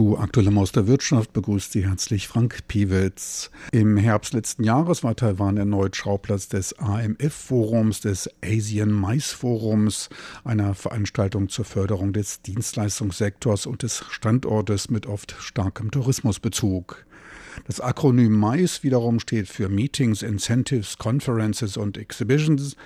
Zu Aktuellem aus der Wirtschaft begrüßt Sie herzlich Frank Piewitz. Im Herbst letzten Jahres war Taiwan erneut Schauplatz des AMF-Forums, des Asian Mais Forums, einer Veranstaltung zur Förderung des Dienstleistungssektors und des Standortes mit oft starkem Tourismusbezug. Das Akronym MICE wiederum steht für Meetings, Incentives, Conferences und Exhibitions.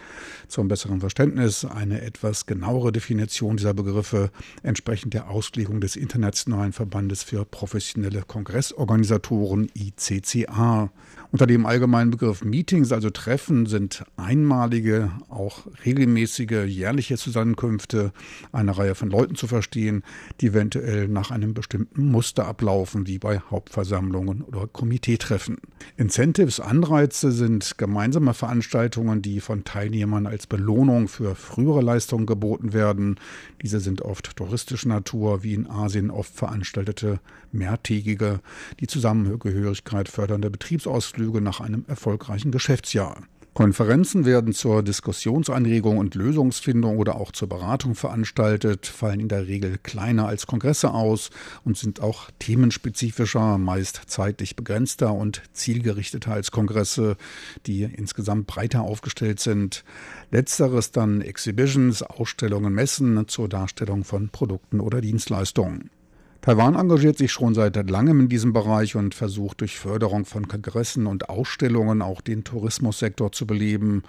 Zum besseren Verständnis eine etwas genauere Definition dieser Begriffe entsprechend der Auslegung des Internationalen Verbandes für professionelle Kongressorganisatoren ICCA. Unter dem allgemeinen Begriff Meetings, also Treffen, sind einmalige, auch regelmäßige, jährliche Zusammenkünfte einer Reihe von Leuten zu verstehen, die eventuell nach einem bestimmten Muster ablaufen, wie bei Hauptversammlungen oder Komiteetreffen. Incentives, Anreize sind gemeinsame Veranstaltungen, die von Teilnehmern als Belohnung für frühere Leistungen geboten werden. Diese sind oft touristischer Natur, wie in Asien oft veranstaltete mehrtägige, die Zusammengehörigkeit fördernde Betriebsausflüge Ausflüge nach einem erfolgreichen Geschäftsjahr. Konferenzen werden zur Diskussionsanregung und Lösungsfindung oder auch zur Beratung veranstaltet, fallen in der Regel kleiner als Kongresse aus und sind auch themenspezifischer, meist zeitlich begrenzter und zielgerichteter als Kongresse, die insgesamt breiter aufgestellt sind. Letzteres dann Exhibitions, Ausstellungen, Messen zur Darstellung von Produkten oder Dienstleistungen. Taiwan engagiert sich schon seit langem in diesem Bereich und versucht durch Förderung von Kongressen und Ausstellungen auch den Tourismussektor zu beleben.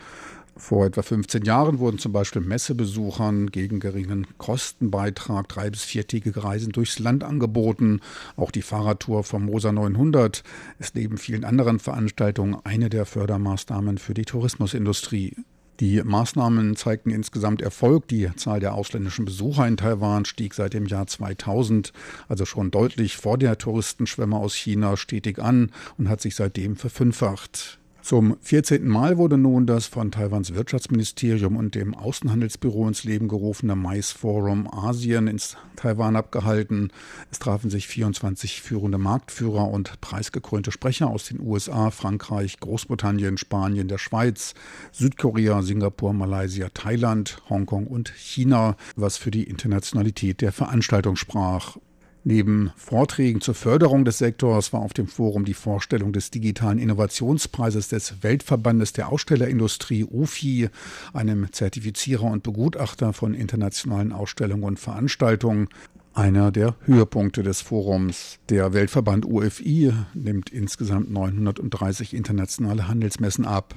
Vor etwa 15 Jahren wurden zum Beispiel Messebesuchern gegen geringen Kostenbeitrag drei- bis viertägige Reisen durchs Land angeboten. Auch die Fahrradtour vom Mosa 900 ist neben vielen anderen Veranstaltungen eine der Fördermaßnahmen für die Tourismusindustrie. Die Maßnahmen zeigten insgesamt Erfolg. Die Zahl der ausländischen Besucher in Taiwan stieg seit dem Jahr 2000, also schon deutlich vor der Touristenschwemme aus China, stetig an und hat sich seitdem verfünffacht. Zum 14. Mal wurde nun das von Taiwans Wirtschaftsministerium und dem Außenhandelsbüro ins Leben gerufene Mais Forum Asien ins Taiwan abgehalten. Es trafen sich 24 führende Marktführer und preisgekrönte Sprecher aus den USA, Frankreich, Großbritannien, Spanien, der Schweiz, Südkorea, Singapur, Malaysia, Thailand, Hongkong und China, was für die Internationalität der Veranstaltung sprach. Neben Vorträgen zur Förderung des Sektors war auf dem Forum die Vorstellung des digitalen Innovationspreises des Weltverbandes der Ausstellerindustrie UFI, einem Zertifizierer und Begutachter von internationalen Ausstellungen und Veranstaltungen, einer der Höhepunkte des Forums. Der Weltverband UFI nimmt insgesamt 930 internationale Handelsmessen ab.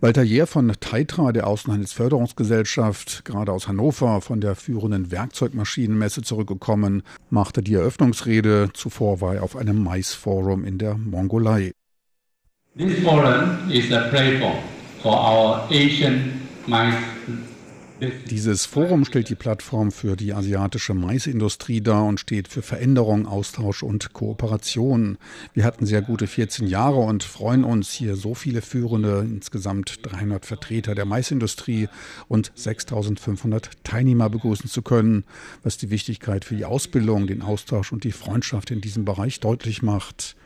Walter Jähr von Taitra, der Außenhandelsförderungsgesellschaft, gerade aus Hannover von der führenden Werkzeugmaschinenmesse zurückgekommen, machte die Eröffnungsrede. Zuvor war er auf einem Mais-Forum in der Mongolei. This forum is a platform for our Asian mais dieses Forum stellt die Plattform für die asiatische Maisindustrie dar und steht für Veränderung, Austausch und Kooperation. Wir hatten sehr gute 14 Jahre und freuen uns, hier so viele führende, insgesamt 300 Vertreter der Maisindustrie und 6500 Teilnehmer begrüßen zu können, was die Wichtigkeit für die Ausbildung, den Austausch und die Freundschaft in diesem Bereich deutlich macht.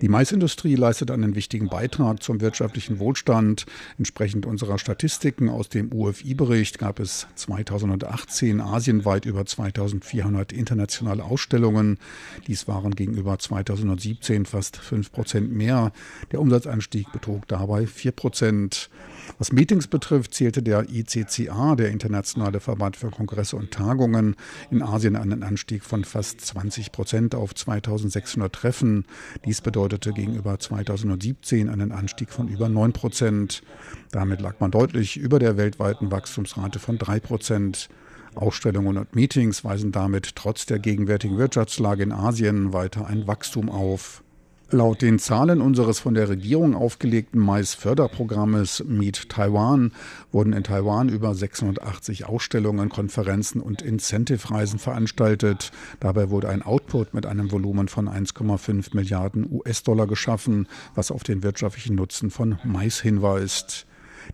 Die Maisindustrie leistet einen wichtigen Beitrag zum wirtschaftlichen Wohlstand. Entsprechend unserer Statistiken aus dem UFI-Bericht gab es 2018 asienweit über 2400 internationale Ausstellungen. Dies waren gegenüber 2017 fast 5 Prozent mehr. Der Umsatzanstieg betrug dabei 4 Prozent. Was Meetings betrifft, zählte der ICCA, der Internationale Verband für Kongresse und Tagungen, in Asien einen Anstieg von fast 20 Prozent auf 2600 Treffen. Dies bedeutete gegenüber 2017 einen Anstieg von über 9 Prozent. Damit lag man deutlich über der weltweiten Wachstumsrate von 3 Prozent. Ausstellungen und Meetings weisen damit trotz der gegenwärtigen Wirtschaftslage in Asien weiter ein Wachstum auf. Laut den Zahlen unseres von der Regierung aufgelegten Mais-Förderprogrammes Meet Taiwan wurden in Taiwan über 680 Ausstellungen, Konferenzen und Incentive-Reisen veranstaltet. Dabei wurde ein Output mit einem Volumen von 1,5 Milliarden US-Dollar geschaffen, was auf den wirtschaftlichen Nutzen von Mais hinweist.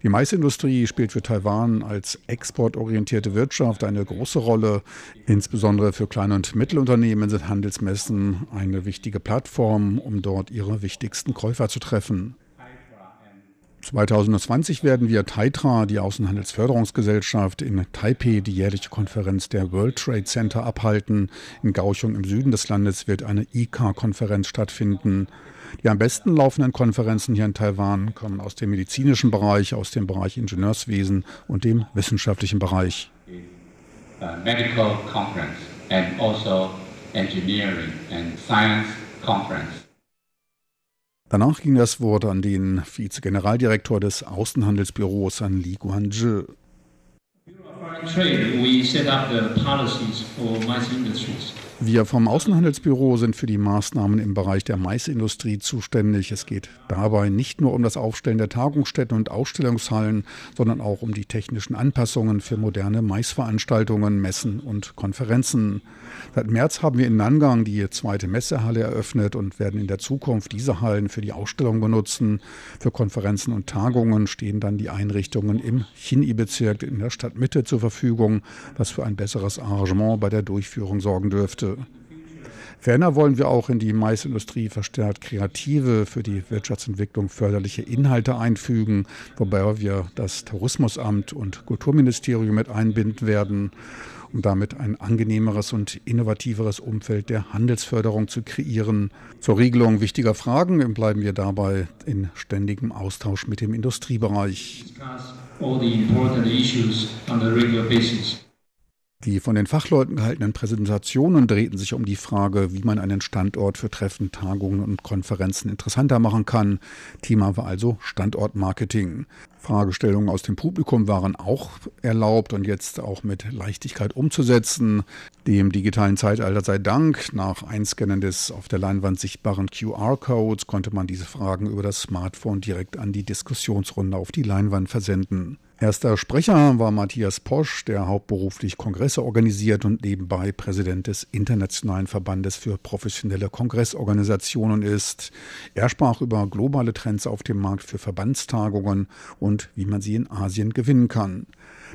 Die Maisindustrie spielt für Taiwan als exportorientierte Wirtschaft eine große Rolle. Insbesondere für kleine und Mittelunternehmen sind Handelsmessen eine wichtige Plattform, um dort ihre wichtigsten Käufer zu treffen. 2020 werden wir Taitra, die Außenhandelsförderungsgesellschaft, in Taipei die jährliche Konferenz der World Trade Center abhalten. In Kaohsiung im Süden des Landes wird eine ICA-Konferenz stattfinden. Die am besten laufenden Konferenzen hier in Taiwan kommen aus dem medizinischen Bereich, aus dem Bereich Ingenieurswesen und dem wissenschaftlichen Bereich. Medical Conference and also Engineering and Science Conference. Danach ging das Wort an den Vize-Generaldirektor des Außenhandelsbüros, an Li Guanzhi. Trade, we set up the policies for mice industries. Wir vom Außenhandelsbüro sind für die Maßnahmen im Bereich der Maisindustrie zuständig. Es geht dabei nicht nur um das Aufstellen der Tagungsstätten und Ausstellungshallen, sondern auch um die technischen Anpassungen für moderne Maisveranstaltungen, Messen und Konferenzen. Seit März haben wir in Nangang die zweite Messehalle eröffnet und werden in der Zukunft diese Hallen für die Ausstellung benutzen. Für Konferenzen und Tagungen stehen dann die Einrichtungen im Chinyi-Bezirk in der Stadtmitte zur Verfügung, was für ein besseres Arrangement bei der Durchführung sorgen dürfte. Ferner wollen wir auch in die Maisindustrie verstärkt kreative, für die Wirtschaftsentwicklung förderliche Inhalte einfügen, wobei wir das Tourismusamt und Kulturministerium mit einbinden werden, um damit ein angenehmeres und innovativeres Umfeld der Handelsförderung zu kreieren. Zur Regelung wichtiger Fragen bleiben wir dabei in ständigem Austausch mit dem Industriebereich. All the important issues on a regular basis. Die von den Fachleuten gehaltenen Präsentationen drehten sich um die Frage, wie man einen Standort für Treffen, Tagungen und Konferenzen interessanter machen kann. Thema war also Standortmarketing. Fragestellungen aus dem Publikum waren auch erlaubt und jetzt auch mit Leichtigkeit umzusetzen. Dem digitalen Zeitalter sei Dank. Nach Einscannen des auf der Leinwand sichtbaren QR-Codes konnte man diese Fragen über das Smartphone direkt an die Diskussionsrunde auf die Leinwand versenden. Erster Sprecher war Matthias Posch, der hauptberuflich Kongresse organisiert und nebenbei Präsident des Internationalen Verbandes für professionelle Kongressorganisationen ist. Er sprach über globale Trends auf dem Markt für Verbandstagungen und wie man sie in Asien gewinnen kann.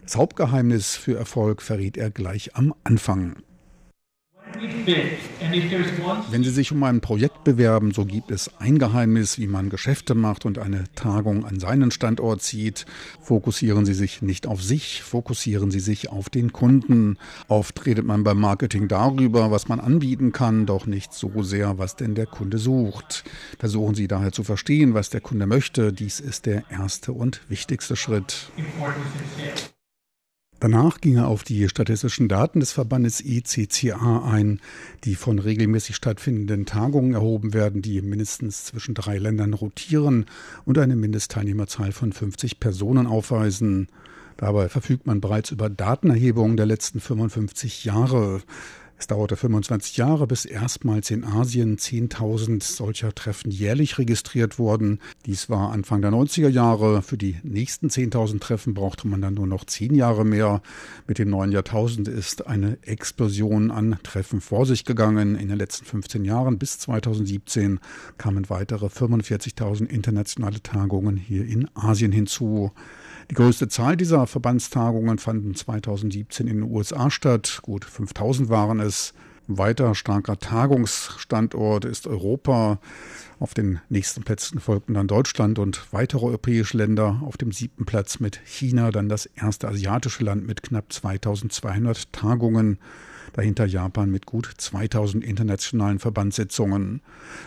Das Hauptgeheimnis für Erfolg verriet er gleich am Anfang. Wenn Sie sich um ein Projekt bewerben, so gibt es ein Geheimnis, wie man Geschäfte macht und eine Tagung an seinen Standort zieht. Fokussieren Sie sich nicht auf sich, fokussieren Sie sich auf den Kunden. Oft redet man beim Marketing darüber, was man anbieten kann, doch nicht so sehr, was denn der Kunde sucht. Versuchen Sie daher zu verstehen, was der Kunde möchte. Dies ist der erste und wichtigste Schritt. Danach ging er auf die statistischen Daten des Verbandes ICCA ein, die von regelmäßig stattfindenden Tagungen erhoben werden, die mindestens zwischen drei Ländern rotieren und eine Mindestteilnehmerzahl von 50 Personen aufweisen. Dabei verfügt man bereits über Datenerhebungen der letzten 55 Jahre. Es dauerte 25 Jahre, bis erstmals in Asien 10.000 solcher Treffen jährlich registriert wurden. Dies war Anfang der 90er Jahre. Für die nächsten 10.000 Treffen brauchte man dann nur noch zehn Jahre mehr. Mit dem neuen Jahrtausend ist eine Explosion an Treffen vor sich gegangen. In den letzten 15 Jahren bis 2017 kamen weitere 45.000 internationale Tagungen hier in Asien hinzu. Die größte Zahl dieser Verbandstagungen fanden 2017 in den USA statt. Gut 5000 waren es. Ein weiter starker Tagungsstandort ist Europa. Auf den nächsten Plätzen folgten dann Deutschland und weitere europäische Länder. Auf dem siebten Platz mit China, dann das erste asiatische Land mit knapp 2200 Tagungen. Dahinter Japan mit gut 2000 internationalen Verbandssitzungen.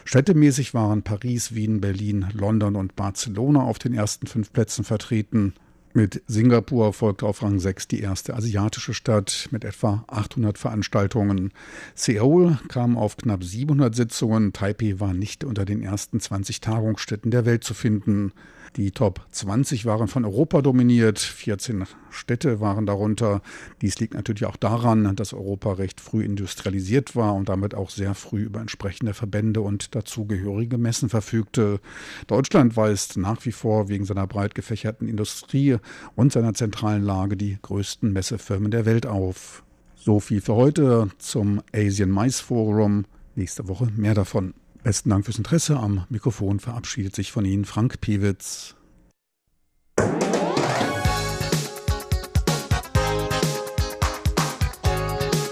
Städtemäßig waren Paris, Wien, Berlin, London und Barcelona auf den ersten fünf Plätzen vertreten. Mit Singapur folgte auf Rang 6 die erste asiatische Stadt mit etwa 800 Veranstaltungen. Seoul kam auf knapp 700 Sitzungen. Taipei war nicht unter den ersten 20 Tagungsstätten der Welt zu finden. Die Top 20 waren von Europa dominiert, 14 Städte waren darunter. Dies liegt natürlich auch daran, dass Europa recht früh industrialisiert war und damit auch sehr früh über entsprechende Verbände und dazugehörige Messen verfügte. Deutschland weist nach wie vor wegen seiner breit gefächerten Industrie und seiner zentralen Lage die größten Messefirmen der Welt auf. So viel für heute zum Asian Mice Forum. Nächste Woche mehr davon. Besten Dank fürs Interesse. Am Mikrofon verabschiedet sich von Ihnen Frank Piewitz.